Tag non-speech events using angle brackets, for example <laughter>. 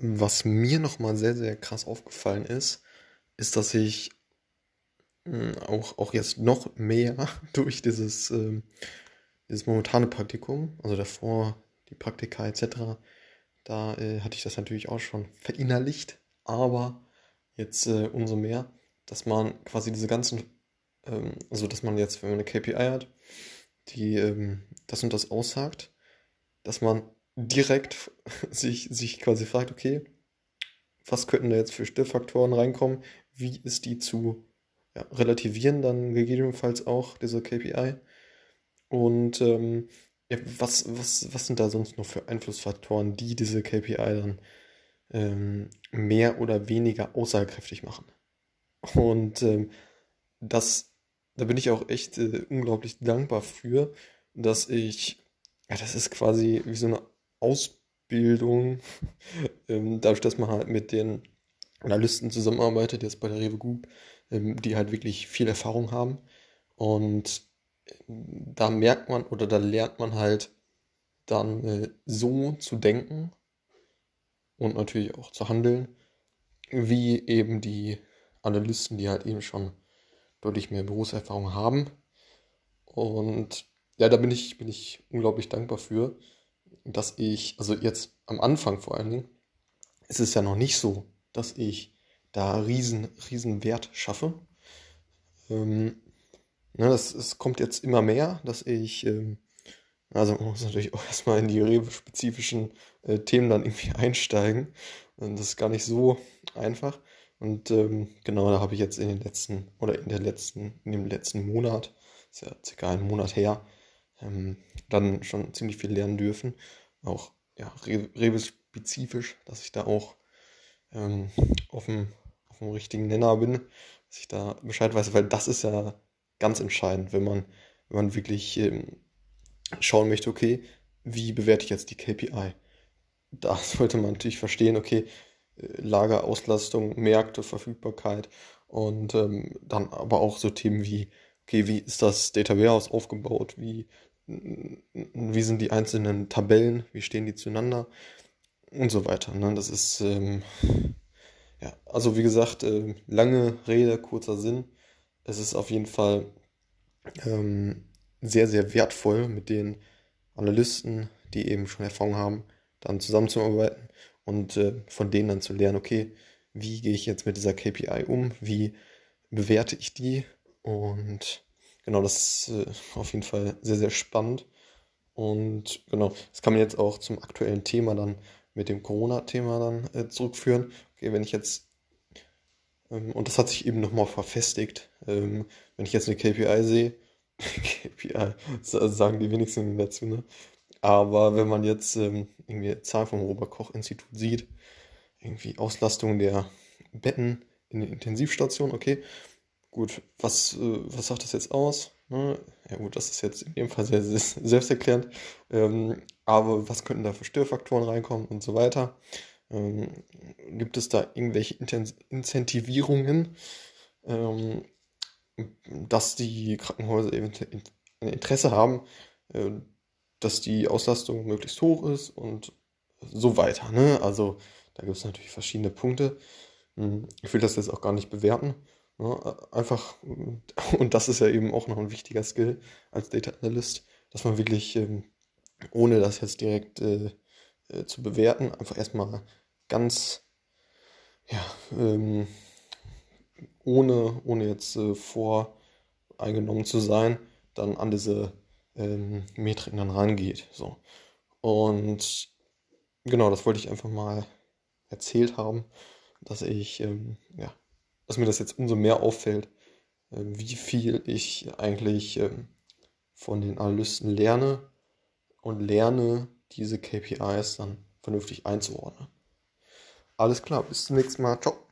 Was mir nochmal sehr, sehr krass aufgefallen ist, ist, dass ich mh, auch, auch jetzt noch mehr <laughs> durch dieses, ähm, dieses momentane Praktikum, also davor die Praktika etc., da äh, hatte ich das natürlich auch schon verinnerlicht, aber jetzt äh, umso mehr, dass man quasi diese ganzen, ähm, also dass man jetzt, wenn man eine KPI hat, die ähm, das und das aussagt, dass man direkt <laughs> sich, sich quasi fragt, okay, was könnten da jetzt für Störfaktoren reinkommen? Wie ist die zu ja, relativieren dann gegebenenfalls auch, diese KPI? Und ähm, ja, was, was, was sind da sonst noch für Einflussfaktoren, die diese KPI dann ähm, mehr oder weniger aussagekräftig machen? Und ähm, das, da bin ich auch echt äh, unglaublich dankbar für, dass ich, ja, das ist quasi wie so eine Ausbildung, <laughs> ähm, dadurch, dass man halt mit den Analysten zusammenarbeitet, jetzt bei der Rewe Group, ähm, die halt wirklich viel Erfahrung haben. Und äh, da merkt man oder da lernt man halt dann äh, so zu denken und natürlich auch zu handeln, wie eben die Analysten, die halt eben schon deutlich mehr Berufserfahrung haben. Und ja, da bin ich, bin ich unglaublich dankbar für, dass ich, also jetzt am Anfang vor allen Dingen, ist es ja noch nicht so, dass ich da riesen, riesen Wert schaffe. Ähm, ne, das, es kommt jetzt immer mehr, dass ich, ähm, also man muss natürlich auch <laughs> erstmal in die rewe-spezifischen äh, Themen dann irgendwie <laughs> einsteigen. Und das ist gar nicht so einfach. Und ähm, genau, da habe ich jetzt in den letzten, oder in der letzten, in dem letzten Monat, ist ja circa ein Monat her, ähm, dann schon ziemlich viel lernen dürfen. Auch ja, Rewe-spezifisch, dass ich da auch ähm, auf, dem, auf dem richtigen Nenner bin, dass ich da Bescheid weiß, weil das ist ja ganz entscheidend, wenn man, wenn man wirklich ähm, schauen möchte, okay, wie bewerte ich jetzt die KPI? Da <laughs> sollte man natürlich verstehen, okay, äh, Lagerauslastung, Märkte, Verfügbarkeit und ähm, dann aber auch so Themen wie, okay, wie ist das Data Warehouse aufgebaut? Wie wie sind die einzelnen Tabellen, wie stehen die zueinander und so weiter. Ne? Das ist, ähm, ja, also wie gesagt, äh, lange Rede, kurzer Sinn. Es ist auf jeden Fall ähm, sehr, sehr wertvoll, mit den Analysten, die eben schon Erfahrung haben, dann zusammenzuarbeiten und äh, von denen dann zu lernen, okay, wie gehe ich jetzt mit dieser KPI um, wie bewerte ich die und genau, das ist äh, auf jeden Fall sehr, sehr spannend. Und genau, das kann man jetzt auch zum aktuellen Thema dann mit dem Corona-Thema dann äh, zurückführen. Okay, wenn ich jetzt, ähm, und das hat sich eben nochmal verfestigt, ähm, wenn ich jetzt eine KPI sehe, <laughs> KPI sagen die wenigsten dazu, ne? Aber wenn man jetzt ähm, irgendwie Zahlen vom Robert-Koch-Institut sieht, irgendwie Auslastung der Betten in den Intensivstationen, okay, Gut, was, äh, was sagt das jetzt aus? Ne? Ja gut, das ist jetzt in dem Fall sehr, sehr selbsterklärend. Ähm, aber was könnten da für Störfaktoren reinkommen und so weiter? Ähm, gibt es da irgendwelche Intens Incentivierungen, ähm, dass die Krankenhäuser eben ein Interesse haben, äh, dass die Auslastung möglichst hoch ist und so weiter. Ne? Also da gibt es natürlich verschiedene Punkte. Hm, ich will das jetzt auch gar nicht bewerten. Ja, einfach, <laughs> und das ist ja eben auch noch ein wichtiger Skill als Data Analyst, dass man wirklich, ähm, ohne das jetzt direkt äh, äh, zu bewerten, einfach erstmal ganz, ja, ähm, ohne, ohne jetzt äh, voreingenommen zu sein, dann an diese ähm, Metriken dann rangeht. So. Und genau, das wollte ich einfach mal erzählt haben, dass ich ähm, ja, dass mir das jetzt umso mehr auffällt, ähm, wie viel ich eigentlich ähm, von den Analysten lerne und lerne, diese KPIs dann vernünftig einzuordnen. Alles klar, bis zum nächsten Mal. Ciao.